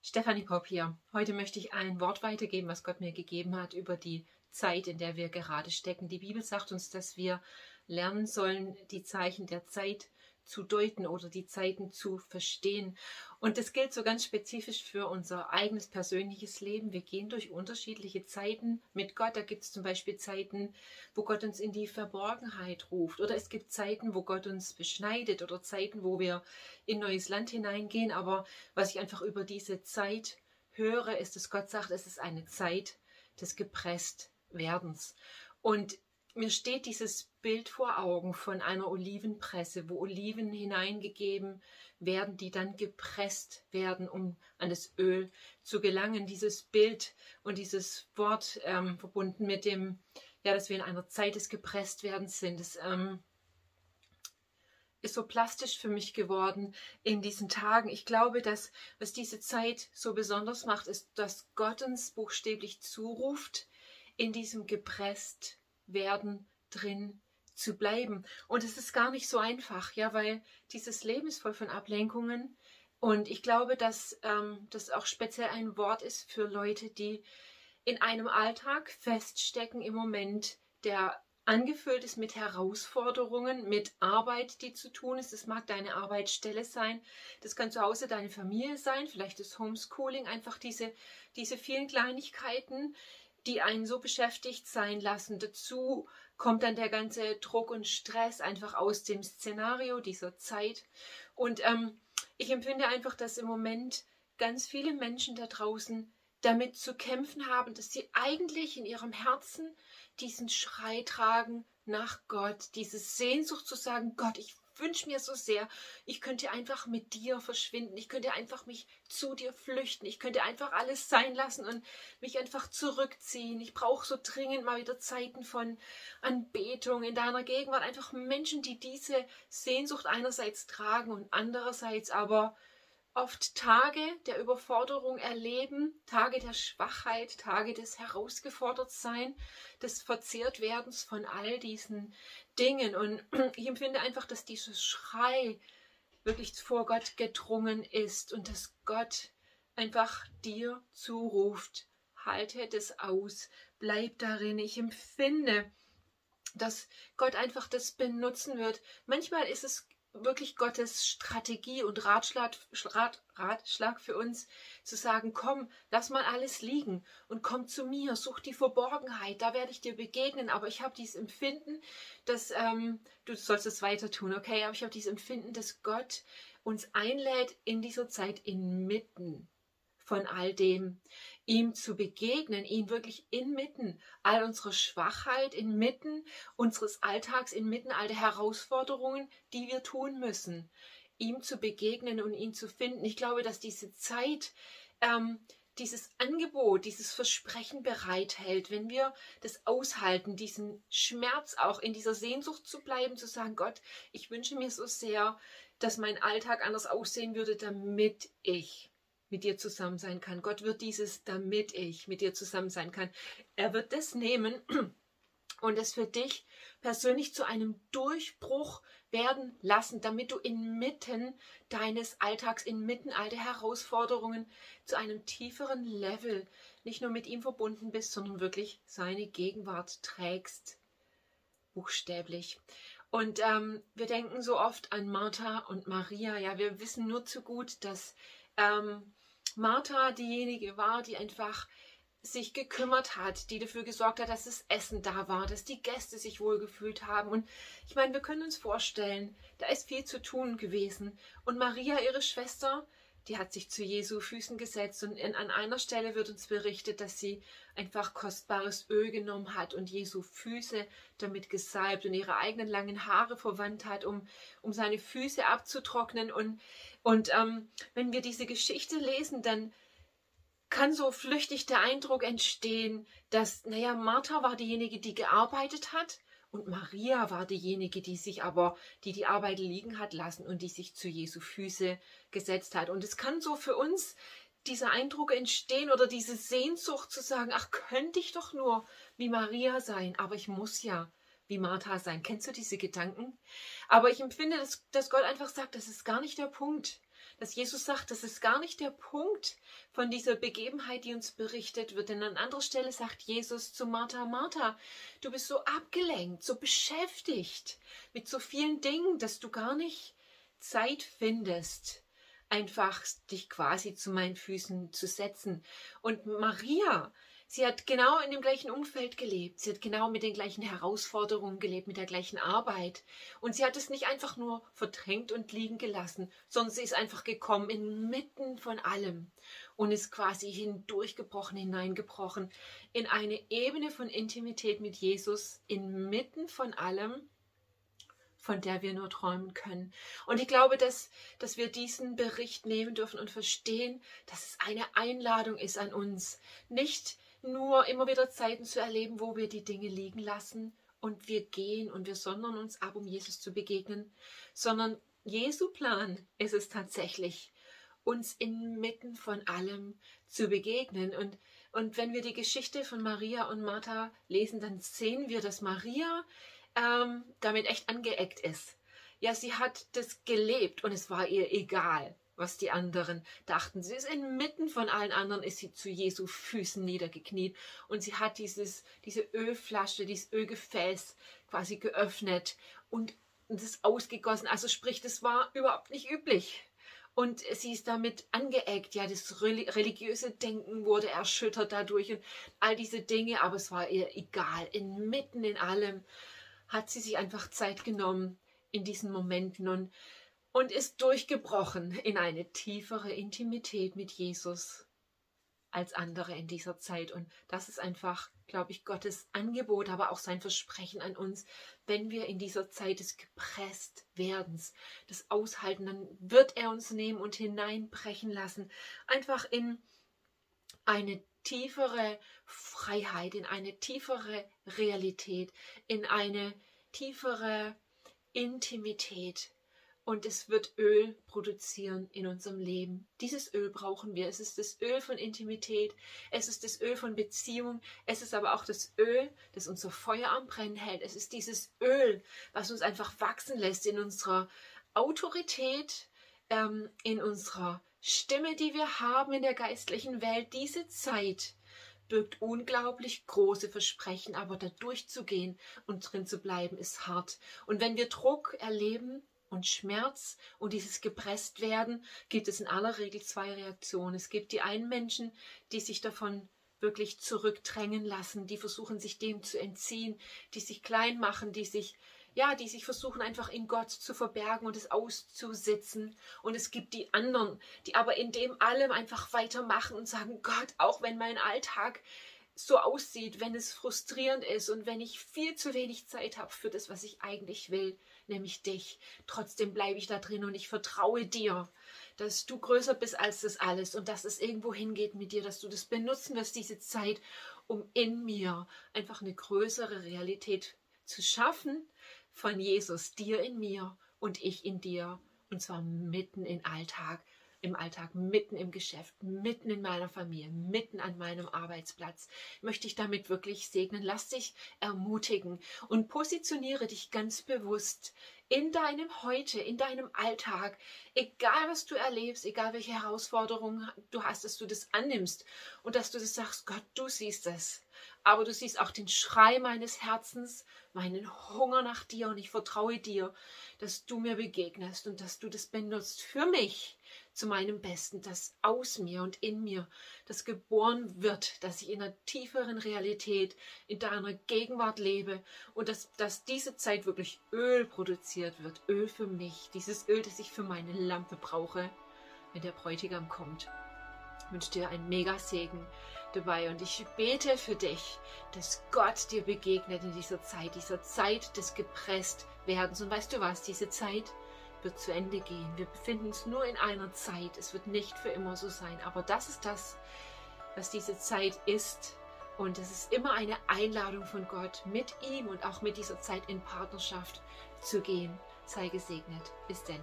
Stefanie Popp hier. Heute möchte ich ein Wort weitergeben, was Gott mir gegeben hat über die Zeit, in der wir gerade stecken. Die Bibel sagt uns, dass wir lernen sollen, die Zeichen der Zeit zu deuten oder die Zeiten zu verstehen. Und das gilt so ganz spezifisch für unser eigenes persönliches Leben. Wir gehen durch unterschiedliche Zeiten mit Gott. Da gibt es zum Beispiel Zeiten, wo Gott uns in die Verborgenheit ruft. Oder es gibt Zeiten, wo Gott uns beschneidet oder Zeiten, wo wir in neues Land hineingehen. Aber was ich einfach über diese Zeit höre, ist, dass Gott sagt, es ist eine Zeit des Gepresstwerdens. Und mir steht dieses Bild vor Augen von einer Olivenpresse, wo Oliven hineingegeben werden, die dann gepresst werden, um an das Öl zu gelangen. Dieses Bild und dieses Wort ähm, verbunden mit dem, ja, dass wir in einer Zeit des Gepresstwerdens sind, das ähm, ist so plastisch für mich geworden in diesen Tagen. Ich glaube, dass was diese Zeit so besonders macht, ist, dass Gott uns buchstäblich zuruft, in diesem gepresst werden drin zu bleiben. Und es ist gar nicht so einfach, ja, weil dieses Leben ist voll von Ablenkungen. Und ich glaube, dass ähm, das auch speziell ein Wort ist für Leute, die in einem Alltag feststecken im Moment, der angefüllt ist mit Herausforderungen, mit Arbeit, die zu tun ist. Das mag deine Arbeitsstelle sein, das kann zu Hause deine Familie sein, vielleicht das Homeschooling, einfach diese, diese vielen Kleinigkeiten, die einen so beschäftigt sein lassen. Dazu kommt dann der ganze Druck und Stress einfach aus dem Szenario dieser Zeit. Und ähm, ich empfinde einfach, dass im Moment ganz viele Menschen da draußen damit zu kämpfen haben, dass sie eigentlich in ihrem Herzen diesen Schrei tragen nach Gott, diese Sehnsucht zu sagen, Gott, ich wünsche mir so sehr, ich könnte einfach mit dir verschwinden, ich könnte einfach mich zu dir flüchten, ich könnte einfach alles sein lassen und mich einfach zurückziehen. Ich brauche so dringend mal wieder Zeiten von Anbetung in deiner Gegenwart, einfach Menschen, die diese Sehnsucht einerseits tragen und andererseits aber oft Tage der Überforderung erleben, Tage der Schwachheit, Tage des Herausgefordertsein, des Verzehrtwerdens von all diesen Dingen. Und ich empfinde einfach, dass dieser Schrei wirklich vor Gott gedrungen ist und dass Gott einfach dir zuruft, halte das aus, bleib darin. Ich empfinde, dass Gott einfach das benutzen wird. Manchmal ist es wirklich Gottes Strategie und Ratschlag, Rat, Ratschlag für uns, zu sagen, komm, lass mal alles liegen und komm zu mir, such die Verborgenheit, da werde ich dir begegnen, aber ich habe dieses Empfinden, dass ähm, du sollst es weiter tun, okay, aber ich habe dieses Empfinden, dass Gott uns einlädt, in dieser Zeit inmitten von all dem, ihm zu begegnen, ihn wirklich inmitten all unserer Schwachheit, inmitten unseres Alltags, inmitten all der Herausforderungen, die wir tun müssen, ihm zu begegnen und ihn zu finden. Ich glaube, dass diese Zeit ähm, dieses Angebot, dieses Versprechen bereithält, wenn wir das aushalten, diesen Schmerz auch in dieser Sehnsucht zu bleiben, zu sagen, Gott, ich wünsche mir so sehr, dass mein Alltag anders aussehen würde, damit ich mit dir zusammen sein kann. Gott wird dieses, damit ich mit dir zusammen sein kann. Er wird das nehmen und es für dich persönlich zu einem Durchbruch werden lassen, damit du inmitten deines Alltags, inmitten all der Herausforderungen zu einem tieferen Level nicht nur mit ihm verbunden bist, sondern wirklich seine Gegenwart trägst. Buchstäblich. Und ähm, wir denken so oft an Martha und Maria. Ja, wir wissen nur zu gut, dass ähm, Martha diejenige war, die einfach sich gekümmert hat, die dafür gesorgt hat, dass das Essen da war, dass die Gäste sich wohlgefühlt haben. Und ich meine, wir können uns vorstellen, da ist viel zu tun gewesen. Und Maria, ihre Schwester, die hat sich zu Jesu Füßen gesetzt und in, an einer Stelle wird uns berichtet, dass sie einfach kostbares Öl genommen hat und Jesu Füße damit gesalbt und ihre eigenen langen Haare verwandt hat, um, um seine Füße abzutrocknen. Und, und ähm, wenn wir diese Geschichte lesen, dann kann so flüchtig der Eindruck entstehen, dass, naja, Martha war diejenige, die gearbeitet hat und Maria war diejenige, die sich aber, die die Arbeit liegen hat lassen und die sich zu Jesu Füße gesetzt hat. Und es kann so für uns dieser Eindruck entstehen oder diese Sehnsucht zu sagen, ach, könnte ich doch nur wie Maria sein, aber ich muss ja wie Martha sein. Kennst du diese Gedanken? Aber ich empfinde, dass, dass Gott einfach sagt, das ist gar nicht der Punkt. dass Jesus sagt, das ist gar nicht der Punkt von dieser Begebenheit, die uns berichtet wird. Denn an anderer Stelle sagt Jesus zu Martha, Martha, du bist so abgelenkt, so beschäftigt mit so vielen Dingen, dass du gar nicht Zeit findest, einfach dich quasi zu meinen Füßen zu setzen. Und Maria, Sie hat genau in dem gleichen Umfeld gelebt. Sie hat genau mit den gleichen Herausforderungen gelebt, mit der gleichen Arbeit. Und sie hat es nicht einfach nur verdrängt und liegen gelassen, sondern sie ist einfach gekommen inmitten von allem und ist quasi hindurchgebrochen, hineingebrochen in eine Ebene von Intimität mit Jesus, inmitten von allem, von der wir nur träumen können. Und ich glaube, dass, dass wir diesen Bericht nehmen dürfen und verstehen, dass es eine Einladung ist an uns, nicht nur immer wieder Zeiten zu erleben, wo wir die Dinge liegen lassen und wir gehen und wir sondern uns ab, um Jesus zu begegnen, sondern Jesu Plan ist es tatsächlich, uns inmitten von allem zu begegnen. Und, und wenn wir die Geschichte von Maria und Martha lesen, dann sehen wir, dass Maria ähm, damit echt angeeckt ist. Ja, sie hat das gelebt und es war ihr egal was die anderen dachten. Sie ist inmitten von allen anderen, ist sie zu Jesu Füßen niedergekniet und sie hat dieses, diese Ölflasche, dieses Ölgefäß quasi geöffnet und es ausgegossen. Also sprich, das war überhaupt nicht üblich. Und sie ist damit angeeckt. Ja, das religiöse Denken wurde erschüttert dadurch und all diese Dinge. Aber es war ihr egal. Inmitten in allem hat sie sich einfach Zeit genommen in diesen Momenten. Und und ist durchgebrochen in eine tiefere Intimität mit Jesus als andere in dieser Zeit. Und das ist einfach, glaube ich, Gottes Angebot, aber auch sein Versprechen an uns. Wenn wir in dieser Zeit des Gepresstwerdens, des Aushalten, dann wird er uns nehmen und hineinbrechen lassen. Einfach in eine tiefere Freiheit, in eine tiefere Realität, in eine tiefere Intimität und es wird Öl produzieren in unserem Leben. Dieses Öl brauchen wir. Es ist das Öl von Intimität, es ist das Öl von Beziehung, es ist aber auch das Öl, das unser Feuer am Brennen hält. Es ist dieses Öl, was uns einfach wachsen lässt in unserer Autorität, ähm, in unserer Stimme, die wir haben in der geistlichen Welt. Diese Zeit birgt unglaublich große Versprechen, aber da durchzugehen und drin zu bleiben, ist hart. Und wenn wir Druck erleben, und Schmerz und dieses gepresst werden, gibt es in aller Regel zwei Reaktionen. Es gibt die einen Menschen, die sich davon wirklich zurückdrängen lassen, die versuchen sich dem zu entziehen, die sich klein machen, die sich ja, die sich versuchen einfach in Gott zu verbergen und es auszusitzen. Und es gibt die anderen, die aber in dem allem einfach weitermachen und sagen, Gott, auch wenn mein Alltag so aussieht, wenn es frustrierend ist und wenn ich viel zu wenig Zeit habe für das, was ich eigentlich will, nämlich dich. Trotzdem bleibe ich da drin und ich vertraue dir, dass du größer bist als das alles und dass es irgendwo hingeht mit dir, dass du das benutzen wirst, diese Zeit, um in mir einfach eine größere Realität zu schaffen von Jesus, dir in mir und ich in dir. Und zwar mitten im Alltag, im Alltag, mitten im Geschäft, mitten in meiner Familie, mitten an meinem Arbeitsplatz. Möchte ich damit wirklich segnen. Lass dich ermutigen und positioniere dich ganz bewusst in deinem Heute, in deinem Alltag, egal was du erlebst, egal welche Herausforderungen du hast, dass du das annimmst und dass du das sagst, Gott, du siehst es. Aber du siehst auch den Schrei meines Herzens, meinen Hunger nach dir. Und ich vertraue dir, dass du mir begegnest und dass du das benutzt für mich zu meinem Besten, dass aus mir und in mir das geboren wird, dass ich in einer tieferen Realität, in deiner Gegenwart lebe und dass, dass diese Zeit wirklich Öl produziert wird, Öl für mich, dieses Öl, das ich für meine Lampe brauche, wenn der Bräutigam kommt. Ich wünsche dir einen Mega-Segen dabei und ich bete für dich, dass Gott dir begegnet in dieser Zeit, dieser Zeit des Gepresstwerdens. Und weißt du was, diese Zeit wird zu Ende gehen. Wir befinden uns nur in einer Zeit. Es wird nicht für immer so sein. Aber das ist das, was diese Zeit ist. Und es ist immer eine Einladung von Gott, mit ihm und auch mit dieser Zeit in Partnerschaft zu gehen. Sei gesegnet. Bis denn.